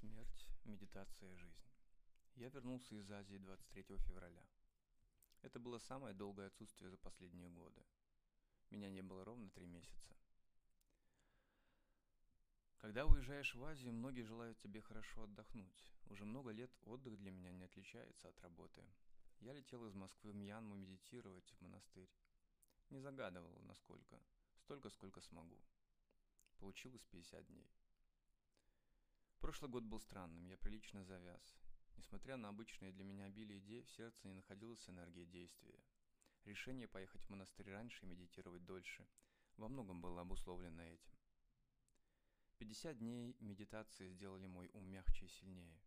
Смерть, медитация, жизнь. Я вернулся из Азии 23 февраля. Это было самое долгое отсутствие за последние годы. Меня не было ровно три месяца. Когда уезжаешь в Азию, многие желают тебе хорошо отдохнуть. Уже много лет отдых для меня не отличается от работы. Я летел из Москвы в Мьянму медитировать в монастырь. Не загадывал, насколько. Столько, сколько смогу. Получилось 50 дней. Прошлый год был странным, я прилично завяз. Несмотря на обычные для меня обилие идей, в сердце не находилась энергия действия. Решение поехать в монастырь раньше и медитировать дольше во многом было обусловлено этим. 50 дней медитации сделали мой ум мягче и сильнее.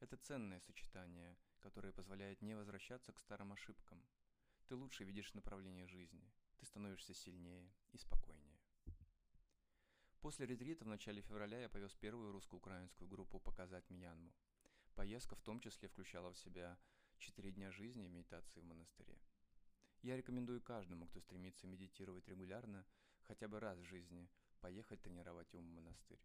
Это ценное сочетание, которое позволяет не возвращаться к старым ошибкам. Ты лучше видишь направление жизни, ты становишься сильнее и спокойнее. После ретрита в начале февраля я повез первую русско-украинскую группу показать Мьянму. Поездка в том числе включала в себя четыре дня жизни и медитации в монастыре. Я рекомендую каждому, кто стремится медитировать регулярно, хотя бы раз в жизни, поехать тренировать ум в монастырь.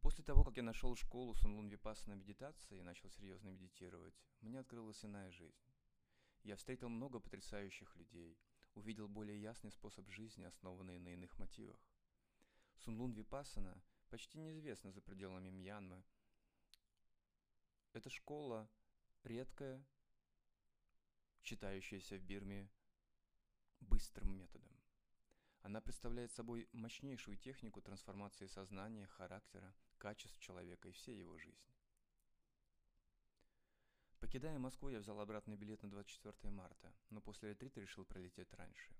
После того, как я нашел школу Сунлун Випассана медитации и начал серьезно медитировать, мне открылась иная жизнь. Я встретил много потрясающих людей, увидел более ясный способ жизни, основанный на иных мотивах. Сунлун Випасана почти неизвестна за пределами Мьянмы. Эта школа редкая, читающаяся в Бирме быстрым методом. Она представляет собой мощнейшую технику трансформации сознания, характера, качеств человека и всей его жизни. Покидая Москву, я взял обратный билет на 24 марта, но после ретрита решил пролететь раньше.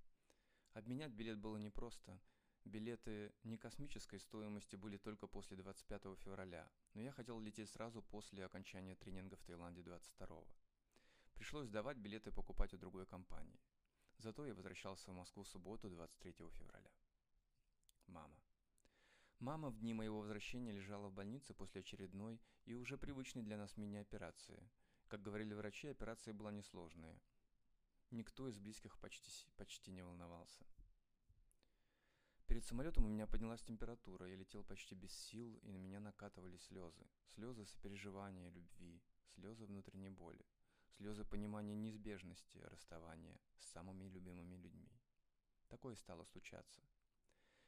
Обменять билет было непросто. Билеты не космической стоимости были только после 25 февраля, но я хотел лететь сразу после окончания тренинга в Таиланде 22 Пришлось давать билеты покупать у другой компании. Зато я возвращался в Москву в субботу 23 февраля. Мама. Мама в дни моего возвращения лежала в больнице после очередной и уже привычной для нас мини-операции – как говорили врачи, операция была несложная. Никто из близких почти, почти не волновался. Перед самолетом у меня поднялась температура, я летел почти без сил, и на меня накатывали слезы. Слезы сопереживания, любви, слезы внутренней боли, слезы понимания неизбежности расставания с самыми любимыми людьми. Такое стало случаться.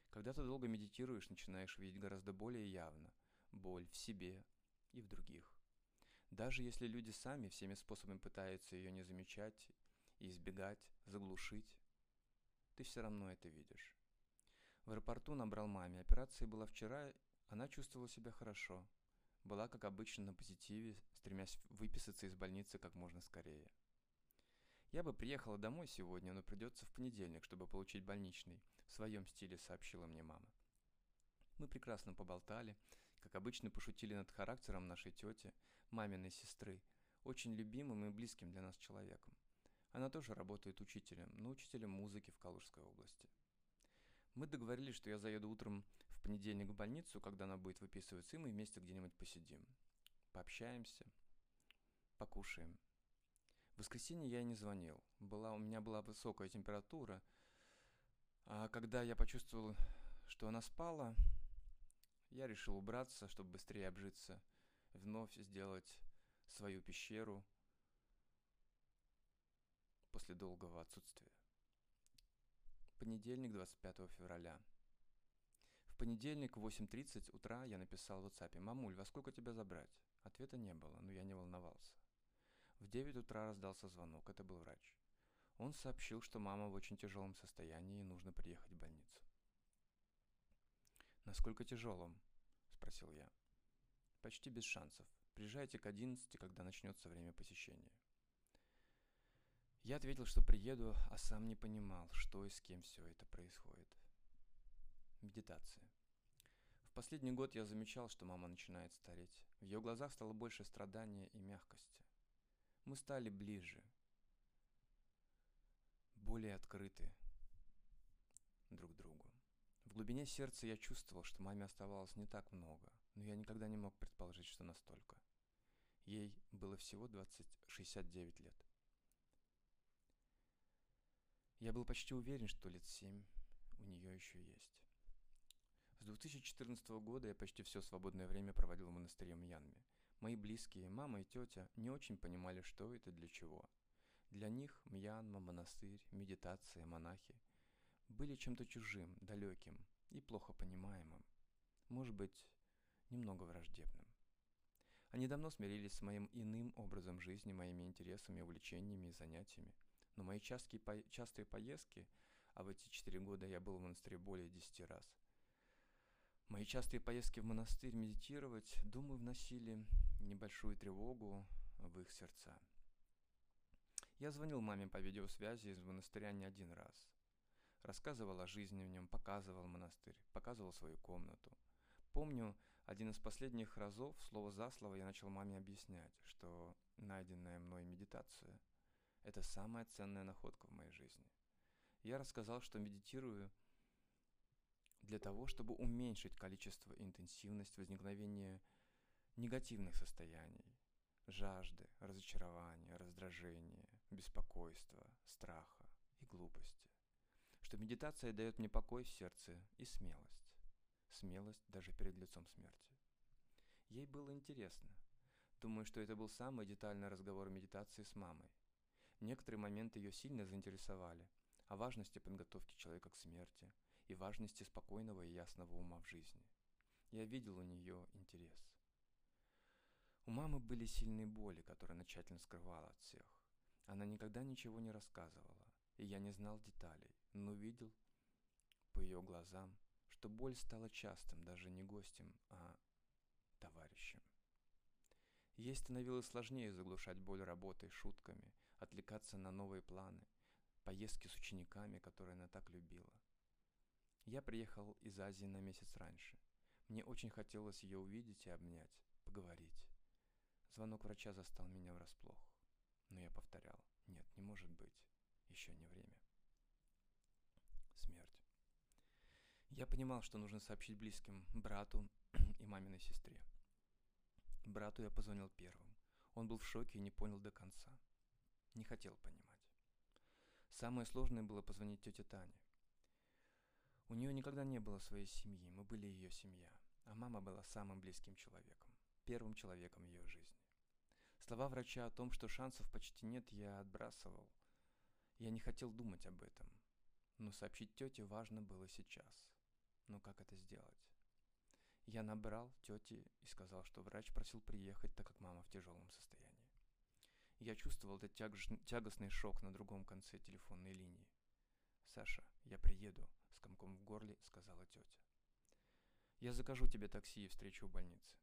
Когда ты долго медитируешь, начинаешь видеть гораздо более явно боль в себе и в других. Даже если люди сами всеми способами пытаются ее не замечать, избегать, заглушить, ты все равно это видишь. В аэропорту набрал маме. Операция была вчера, она чувствовала себя хорошо. Была, как обычно, на позитиве, стремясь выписаться из больницы как можно скорее. Я бы приехала домой сегодня, но придется в понедельник, чтобы получить больничный. В своем стиле сообщила мне мама. Мы прекрасно поболтали, как обычно пошутили над характером нашей тети, маминой сестры, очень любимым и близким для нас человеком. Она тоже работает учителем, но учителем музыки в Калужской области. Мы договорились, что я заеду утром в понедельник в больницу, когда она будет выписываться, и мы вместе где-нибудь посидим. Пообщаемся, покушаем. В воскресенье я не звонил. Была, у меня была высокая температура. А когда я почувствовал, что она спала, я решил убраться, чтобы быстрее обжиться, вновь сделать свою пещеру после долгого отсутствия. Понедельник, 25 февраля. В понедельник в 8.30 утра я написал в WhatsApp «Мамуль, во сколько тебя забрать?» Ответа не было, но я не волновался. В 9 утра раздался звонок, это был врач. Он сообщил, что мама в очень тяжелом состоянии и нужно приехать в больницу. «Насколько тяжелым?» – спросил я. «Почти без шансов. Приезжайте к 11, когда начнется время посещения». Я ответил, что приеду, а сам не понимал, что и с кем все это происходит. Медитация. В последний год я замечал, что мама начинает стареть. В ее глазах стало больше страдания и мягкости. Мы стали ближе, более открыты друг другу. В глубине сердца я чувствовал, что маме оставалось не так много, но я никогда не мог предположить, что настолько. Ей было всего 20, 69 лет. Я был почти уверен, что лет семь у нее еще есть. С 2014 года я почти все свободное время проводил в монастыре Мьянме. Мои близкие, мама и тетя, не очень понимали, что это для чего. Для них Мьянма, монастырь, медитация, монахи были чем-то чужим, далеким и плохо понимаемым. Может быть, немного враждебным. Они давно смирились с моим иным образом жизни, моими интересами, увлечениями и занятиями. Но мои частые, по... частые поездки, а в эти четыре года я был в монастыре более десяти раз, мои частые поездки в монастырь медитировать, думаю, вносили небольшую тревогу в их сердца. Я звонил маме по видеосвязи из монастыря не один раз. Рассказывал о жизни в нем, показывал монастырь, показывал свою комнату. Помню, один из последних разов, слово за слово, я начал маме объяснять, что найденная мной медитация – это самая ценная находка в моей жизни. Я рассказал, что медитирую для того, чтобы уменьшить количество и интенсивность возникновения негативных состояний, жажды, разочарования, раздражения, беспокойства, страха и глупости. Что медитация дает мне покой в сердце и смелость. Смелость даже перед лицом смерти. Ей было интересно. Думаю, что это был самый детальный разговор медитации с мамой. Некоторые моменты ее сильно заинтересовали о важности подготовки человека к смерти и важности спокойного и ясного ума в жизни. Я видел у нее интерес. У мамы были сильные боли, которые она тщательно скрывала от всех. Она никогда ничего не рассказывала, и я не знал деталей, но видел по ее глазам, что боль стала частым, даже не гостем, а товарищем. Ей становилось сложнее заглушать боль работой, шутками, отвлекаться на новые планы, поездки с учениками, которые она так любила. Я приехал из Азии на месяц раньше. Мне очень хотелось ее увидеть и обнять, поговорить. Звонок врача застал меня врасплох. Но я повторял, нет, не может быть, еще не время. Смерть. Я понимал, что нужно сообщить близким, брату и маминой сестре. Брату я позвонил первым. Он был в шоке и не понял до конца. Не хотел понимать. Самое сложное было позвонить тете Тане. У нее никогда не было своей семьи, мы были ее семья, а мама была самым близким человеком, первым человеком ее жизни. Слова врача о том, что шансов почти нет, я отбрасывал. Я не хотел думать об этом, но сообщить тете важно было сейчас. Но как это сделать? Я набрал тети и сказал, что врач просил приехать, так как мама в тяжелом состоянии. Я чувствовал этот тягостный шок на другом конце телефонной линии. «Саша, я приеду», — с комком в горле сказала тетя. «Я закажу тебе такси и встречу у больницы».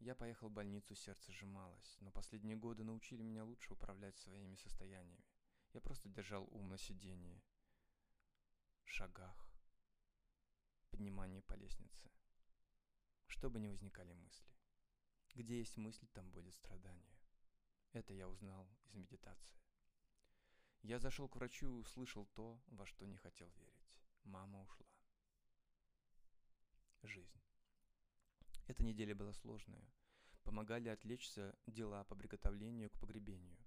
Я поехал в больницу, сердце сжималось, но последние годы научили меня лучше управлять своими состояниями. Я просто держал ум на сидении, шагах, поднимании по лестнице. Чтобы не возникали мысли. Где есть мысль, там будет страдание. Это я узнал из медитации. Я зашел к врачу и услышал то, во что не хотел верить. Мама ушла. Жизнь. Эта неделя была сложная. Помогали отвлечься дела по приготовлению к погребению.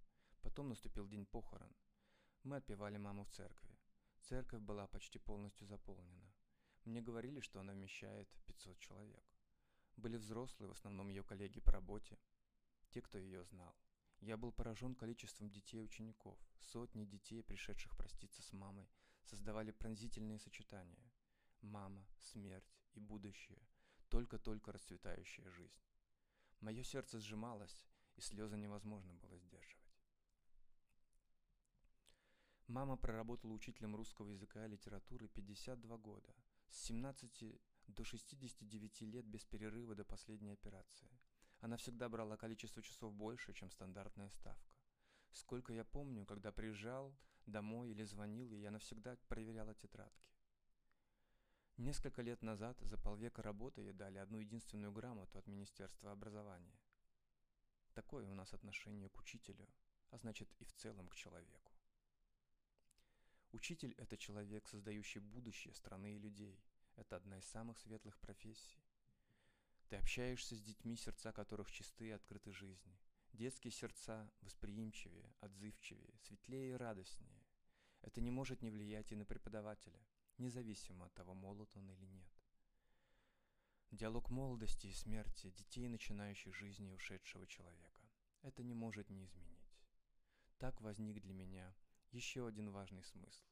Потом наступил день похорон. Мы отпевали маму в церкви. Церковь была почти полностью заполнена. Мне говорили, что она вмещает 500 человек. Были взрослые, в основном ее коллеги по работе, те, кто ее знал. Я был поражен количеством детей и учеников. Сотни детей, пришедших проститься с мамой, создавали пронзительные сочетания. Мама, смерть и будущее, только-только расцветающая жизнь. Мое сердце сжималось, и слезы невозможно было сдерживать. Мама проработала учителем русского языка и литературы 52 года – с 17 до 69 лет без перерыва до последней операции. Она всегда брала количество часов больше, чем стандартная ставка. Сколько я помню, когда приезжал домой или звонил, и я навсегда проверяла тетрадки. Несколько лет назад за полвека работы ей дали одну единственную грамоту от Министерства образования. Такое у нас отношение к учителю, а значит и в целом к человеку. Учитель – это человек, создающий будущее страны и людей. Это одна из самых светлых профессий. Ты общаешься с детьми, сердца которых чисты и открыты жизни. Детские сердца восприимчивее, отзывчивее, светлее и радостнее. Это не может не влиять и на преподавателя. независимо от того, молод он или нет. Диалог молодости и смерти детей, начинающих жизни ушедшего человека. Это не может не изменить. Так возник для меня еще один важный смысл.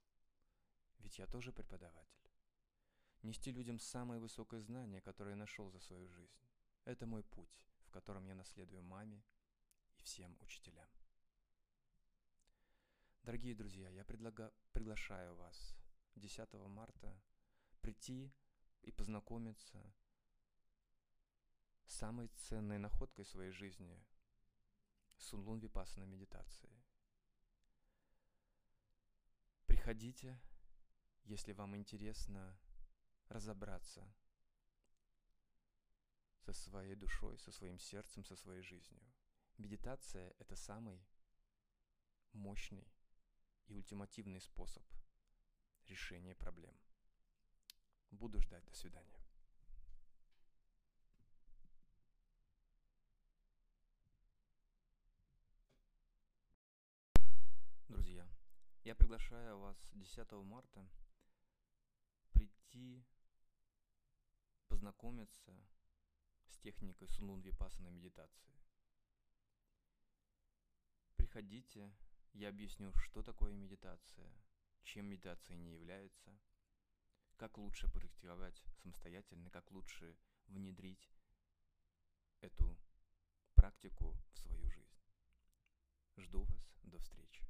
Ведь я тоже преподаватель. Нести людям самое высокое знание, которое я нашел за свою жизнь. Это мой путь, в котором я наследую маме и всем учителям. Дорогие друзья, я предлага... приглашаю вас 10 марта прийти и познакомиться с самой ценной находкой своей жизни – Сунлун Випассана медитации. Приходите, если вам интересно разобраться со своей душой, со своим сердцем, со своей жизнью. Медитация – это самый мощный и ультимативный способ решения проблем. Буду ждать. До свидания. Друзья, я приглашаю вас 10 марта прийти познакомиться с техникой Сунлун Випассана медитации. Приходите, я объясню, что такое медитация, чем медитация не является, как лучше практиковать самостоятельно, как лучше внедрить эту практику в свою жизнь. Жду вас, до встречи.